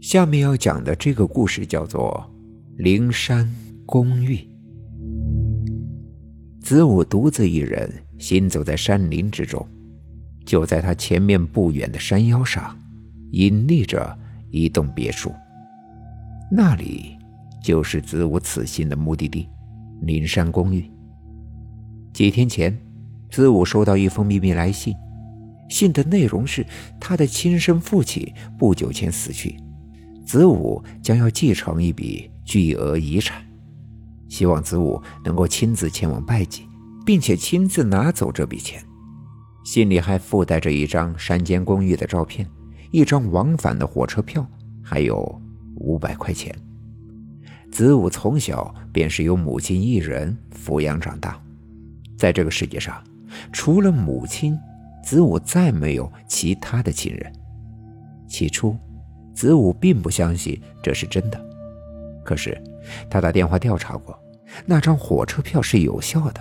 下面要讲的这个故事叫做《灵山公寓》。子午独自一人行走在山林之中，就在他前面不远的山腰上，隐匿着一栋别墅。那里就是子午此行的目的地——灵山公寓。几天前，子午收到一封秘密来信，信的内容是他的亲生父亲不久前死去。子午将要继承一笔巨额遗产，希望子午能够亲自前往拜祭，并且亲自拿走这笔钱。信里还附带着一张山间公寓的照片，一张往返的火车票，还有五百块钱。子午从小便是由母亲一人抚养长大，在这个世界上，除了母亲，子午再没有其他的亲人。起初。子午并不相信这是真的，可是他打电话调查过，那张火车票是有效的，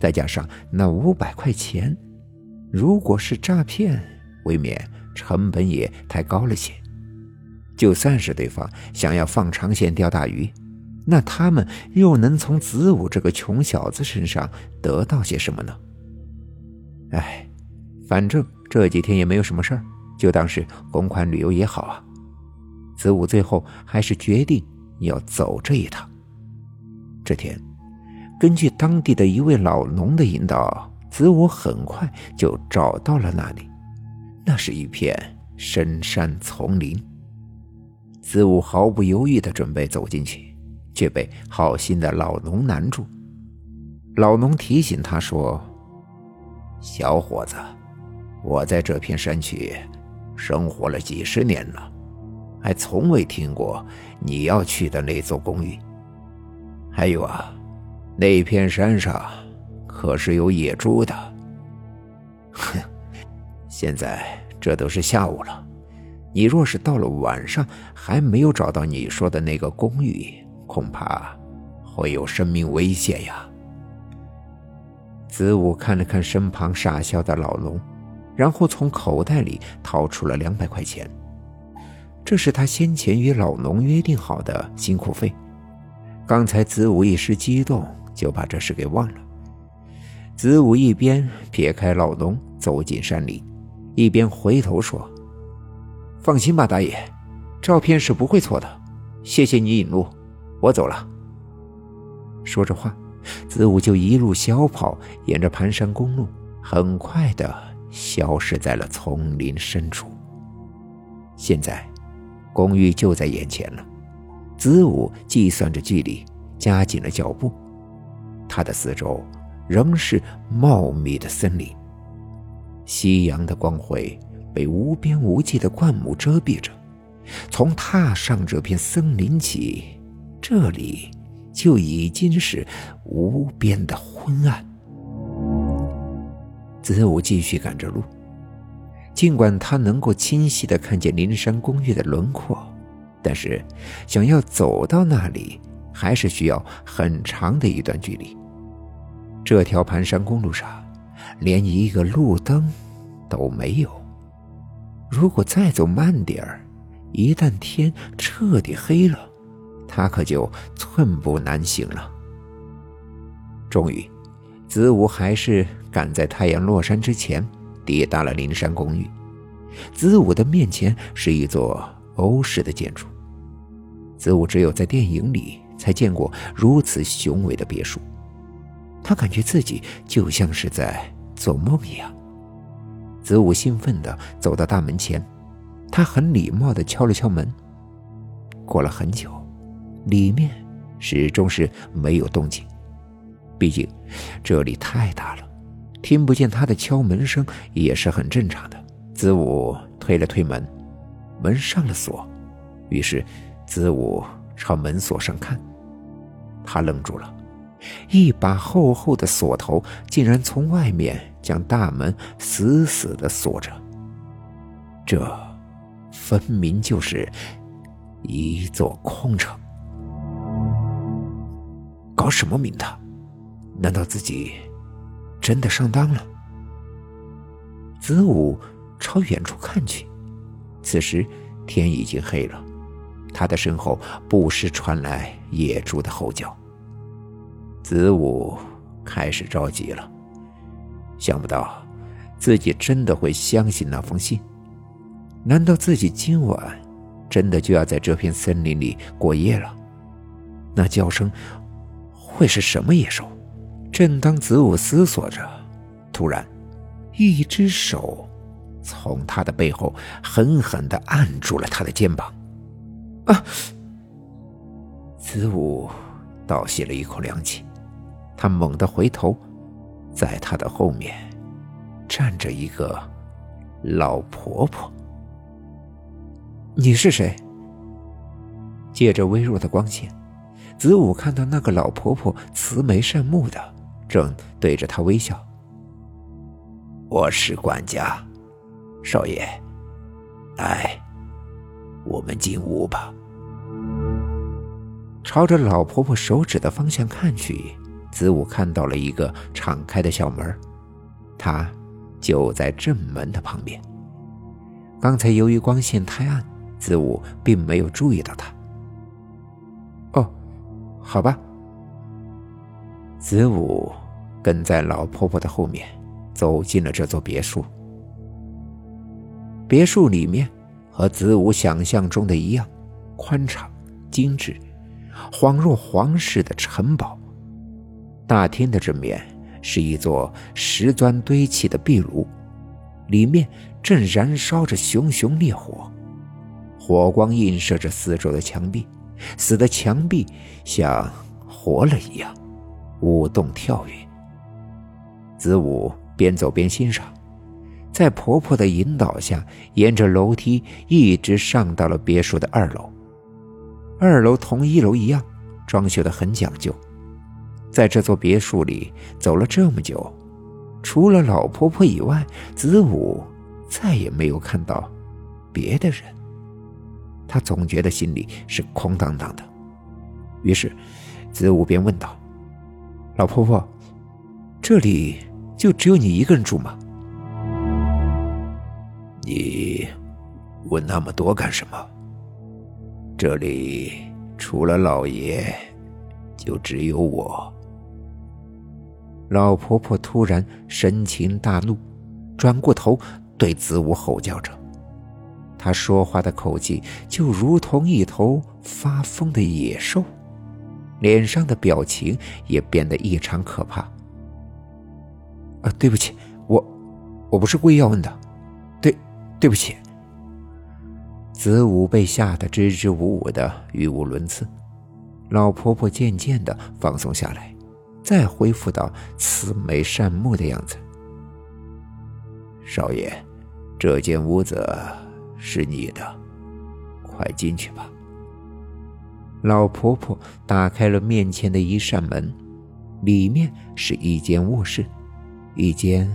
再加上那五百块钱，如果是诈骗，未免成本也太高了些。就算是对方想要放长线钓大鱼，那他们又能从子午这个穷小子身上得到些什么呢？哎，反正这几天也没有什么事儿，就当是公款旅游也好啊。子午最后还是决定要走这一趟。这天，根据当地的一位老农的引导，子午很快就找到了那里。那是一片深山丛林。子午毫不犹豫地准备走进去，却被好心的老农拦住。老农提醒他说：“小伙子，我在这片山区生活了几十年了。”还从未听过你要去的那座公寓。还有啊，那片山上可是有野猪的。哼，现在这都是下午了，你若是到了晚上还没有找到你说的那个公寓，恐怕会有生命危险呀。子午看了看身旁傻笑的老龙，然后从口袋里掏出了两百块钱。这是他先前与老农约定好的辛苦费。刚才子午一时激动，就把这事给忘了。子午一边撇开老农走进山里，一边回头说：“放心吧，大爷，照片是不会错的。谢谢你引路，我走了。”说着话，子午就一路小跑，沿着盘山公路，很快的消失在了丛林深处。现在。公寓就在眼前了，子午计算着距离，加紧了脚步。他的四周仍是茂密的森林，夕阳的光辉被无边无际的灌木遮蔽着。从踏上这片森林起，这里就已经是无边的昏暗。子午继续赶着路。尽管他能够清晰地看见灵山公寓的轮廓，但是想要走到那里，还是需要很长的一段距离。这条盘山公路上，连一个路灯都没有。如果再走慢点儿，一旦天彻底黑了，他可就寸步难行了。终于，子午还是赶在太阳落山之前。抵达了灵山公寓，子午的面前是一座欧式的建筑。子午只有在电影里才见过如此雄伟的别墅，他感觉自己就像是在做梦一样。子午兴奋地走到大门前，他很礼貌地敲了敲门。过了很久，里面始终是没有动静，毕竟这里太大了。听不见他的敲门声也是很正常的。子午推了推门，门上了锁。于是，子午朝门锁上看，他愣住了，一把厚厚的锁头竟然从外面将大门死死的锁着。这，分明就是一座空城。搞什么名堂？难道自己？真的上当了。子午朝远处看去，此时天已经黑了，他的身后不时传来野猪的吼叫。子午开始着急了，想不到自己真的会相信那封信。难道自己今晚真的就要在这片森林里过夜了？那叫声会是什么野兽？正当子午思索着，突然，一只手从他的背后狠狠的按住了他的肩膀。啊！子午倒吸了一口凉气，他猛地回头，在他的后面站着一个老婆婆。你是谁？借着微弱的光线，子午看到那个老婆婆慈眉善目的，正对着他微笑。我是管家，少爷，来，我们进屋吧。朝着老婆婆手指的方向看去，子午看到了一个敞开的小门，它就在正门的旁边。刚才由于光线太暗。子午并没有注意到他。哦，好吧。子午跟在老婆婆的后面，走进了这座别墅。别墅里面和子午想象中的一样，宽敞、精致，恍若皇室的城堡。大厅的正面是一座石砖堆砌的壁炉，里面正燃烧着熊熊烈火。火光映射着四周的墙壁，使得墙壁像活了一样，舞动跳跃。子午边走边欣赏，在婆婆的引导下，沿着楼梯一直上到了别墅的二楼。二楼同一楼一样，装修的很讲究。在这座别墅里走了这么久，除了老婆婆以外，子午再也没有看到别的人。他总觉得心里是空荡荡的，于是子午便问道：“老婆婆，这里就只有你一个人住吗？”你问那么多干什么？这里除了老爷，就只有我。老婆婆突然神情大怒，转过头对子午吼叫着。她说话的口气就如同一头发疯的野兽，脸上的表情也变得异常可怕。啊，对不起，我我不是故意要问的，对，对不起。子午被吓得支支吾吾的，语无伦次。老婆婆渐渐的放松下来，再恢复到慈眉善目的样子。少爷，这间屋子。是你的，快进去吧。老婆婆打开了面前的一扇门，里面是一间卧室，一间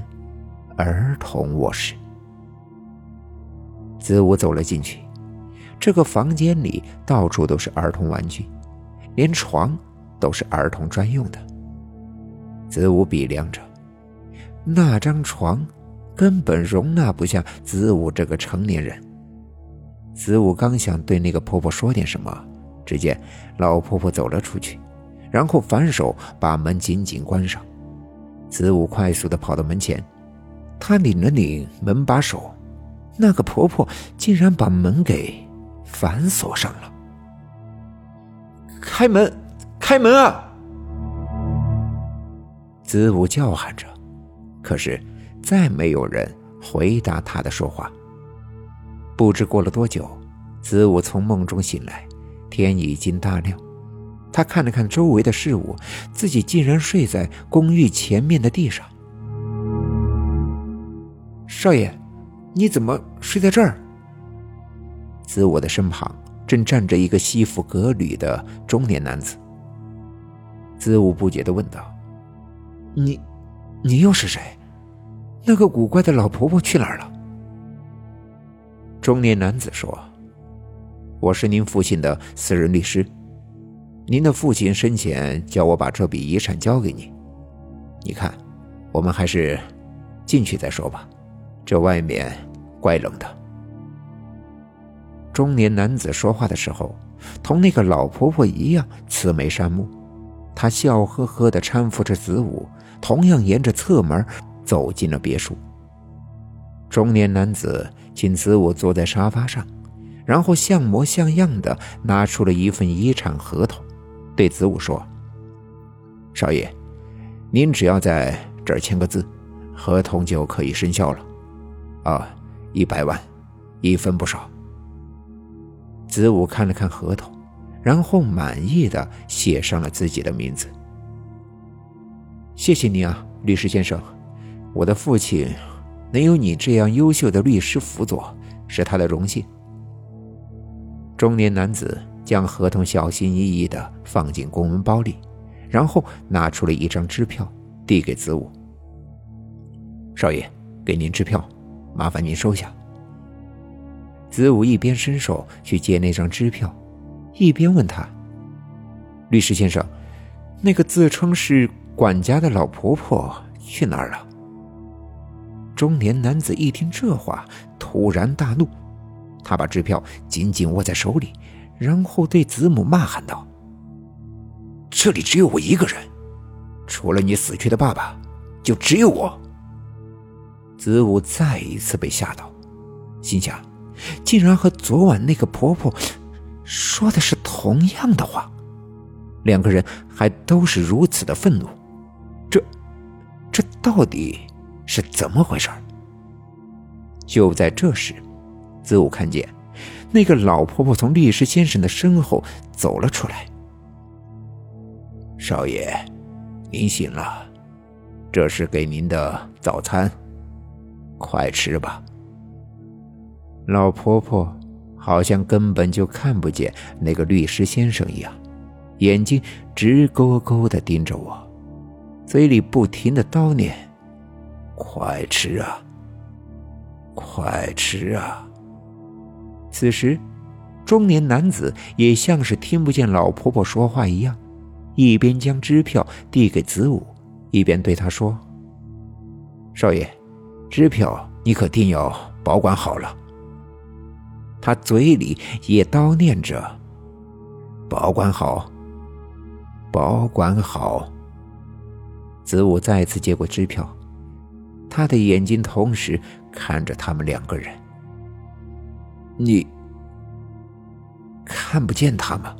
儿童卧室。子午走了进去，这个房间里到处都是儿童玩具，连床都是儿童专用的。子午比量着，那张床根本容纳不下子午这个成年人。子午刚想对那个婆婆说点什么，只见老婆婆走了出去，然后反手把门紧紧关上。子午快速的跑到门前，他拧了拧门把手，那个婆婆竟然把门给反锁上了。开门，开门啊！子午叫喊着，可是再没有人回答他的说话。不知过了多久，子午从梦中醒来，天已经大亮。他看了看周围的事物，自己竟然睡在公寓前面的地上。少爷，你怎么睡在这儿？子午的身旁正站着一个西服革履的中年男子。子午不解地问道：“你，你又是谁？那个古怪的老婆婆去哪儿了？”中年男子说：“我是您父亲的私人律师，您的父亲生前叫我把这笔遗产交给你。你看，我们还是进去再说吧，这外面怪冷的。”中年男子说话的时候，同那个老婆婆一样慈眉善目。他笑呵呵地搀扶着子午，同样沿着侧门走进了别墅。中年男子请子午坐在沙发上，然后像模像样的拿出了一份遗产合同，对子午说：“少爷，您只要在这儿签个字，合同就可以生效了。啊，一百万，一分不少。”子午看了看合同。然后满意的写上了自己的名字。谢谢你啊，律师先生，我的父亲能有你这样优秀的律师辅佐，是他的荣幸。中年男子将合同小心翼翼的放进公文包里，然后拿出了一张支票，递给子午。少爷，给您支票，麻烦您收下。子午一边伸手去接那张支票。一边问他：“律师先生，那个自称是管家的老婆婆去哪儿了？”中年男子一听这话，突然大怒，他把支票紧紧握在手里，然后对子母骂喊道：“这里只有我一个人，除了你死去的爸爸，就只有我。”子午再一次被吓到，心想：竟然和昨晚那个婆婆。说的是同样的话，两个人还都是如此的愤怒，这，这到底是怎么回事？就在这时，子午看见那个老婆婆从律师先生的身后走了出来。少爷，您醒了，这是给您的早餐，快吃吧。老婆婆。好像根本就看不见那个律师先生一样，眼睛直勾勾的盯着我，嘴里不停的叨念：“快吃啊，快吃啊！”此时，中年男子也像是听不见老婆婆说话一样，一边将支票递给子午，一边对他说：“少爷，支票你可定要保管好了。”他嘴里也叨念着：“保管好，保管好。”子午再次接过支票，他的眼睛同时看着他们两个人。你看不见他吗？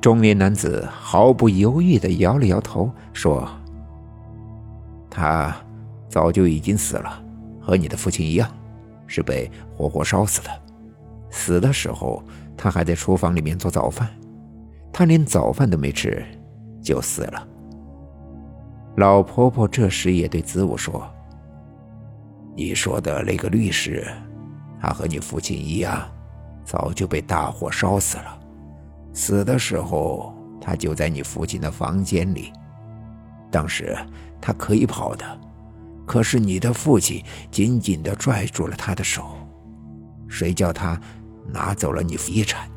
中年男子毫不犹豫的摇了摇头，说：“他早就已经死了，和你的父亲一样，是被活活烧死的。”死的时候，他还在厨房里面做早饭，他连早饭都没吃，就死了。老婆婆这时也对子午说：“你说的那个律师，他和你父亲一样，早就被大火烧死了。死的时候，他就在你父亲的房间里。当时他可以跑的，可是你的父亲紧紧地拽住了他的手。谁叫他？”拿走了你遗产，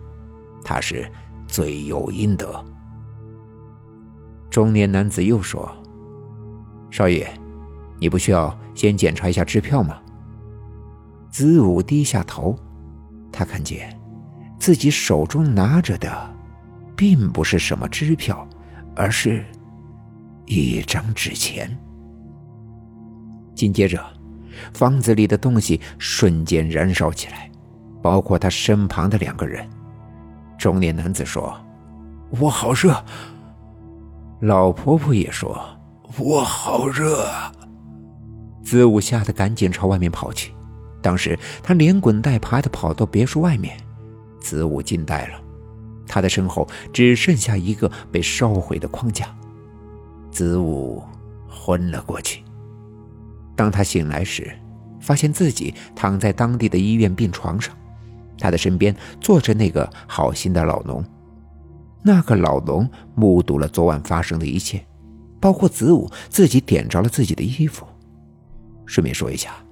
他是罪有应得。中年男子又说：“少爷，你不需要先检查一下支票吗？”子午低下头，他看见自己手中拿着的，并不是什么支票，而是一张纸钱。紧接着，房子里的东西瞬间燃烧起来。包括他身旁的两个人，中年男子说：“我好热。”老婆婆也说：“我好热。”子午吓得赶紧朝外面跑去，当时他连滚带爬的跑到别墅外面，子午惊呆了，他的身后只剩下一个被烧毁的框架，子午昏了过去。当他醒来时，发现自己躺在当地的医院病床上。他的身边坐着那个好心的老农，那个老农目睹了昨晚发生的一切，包括子午自己点着了自己的衣服。顺便说一下，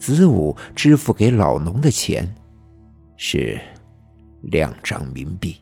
子午支付给老农的钱是两张冥币。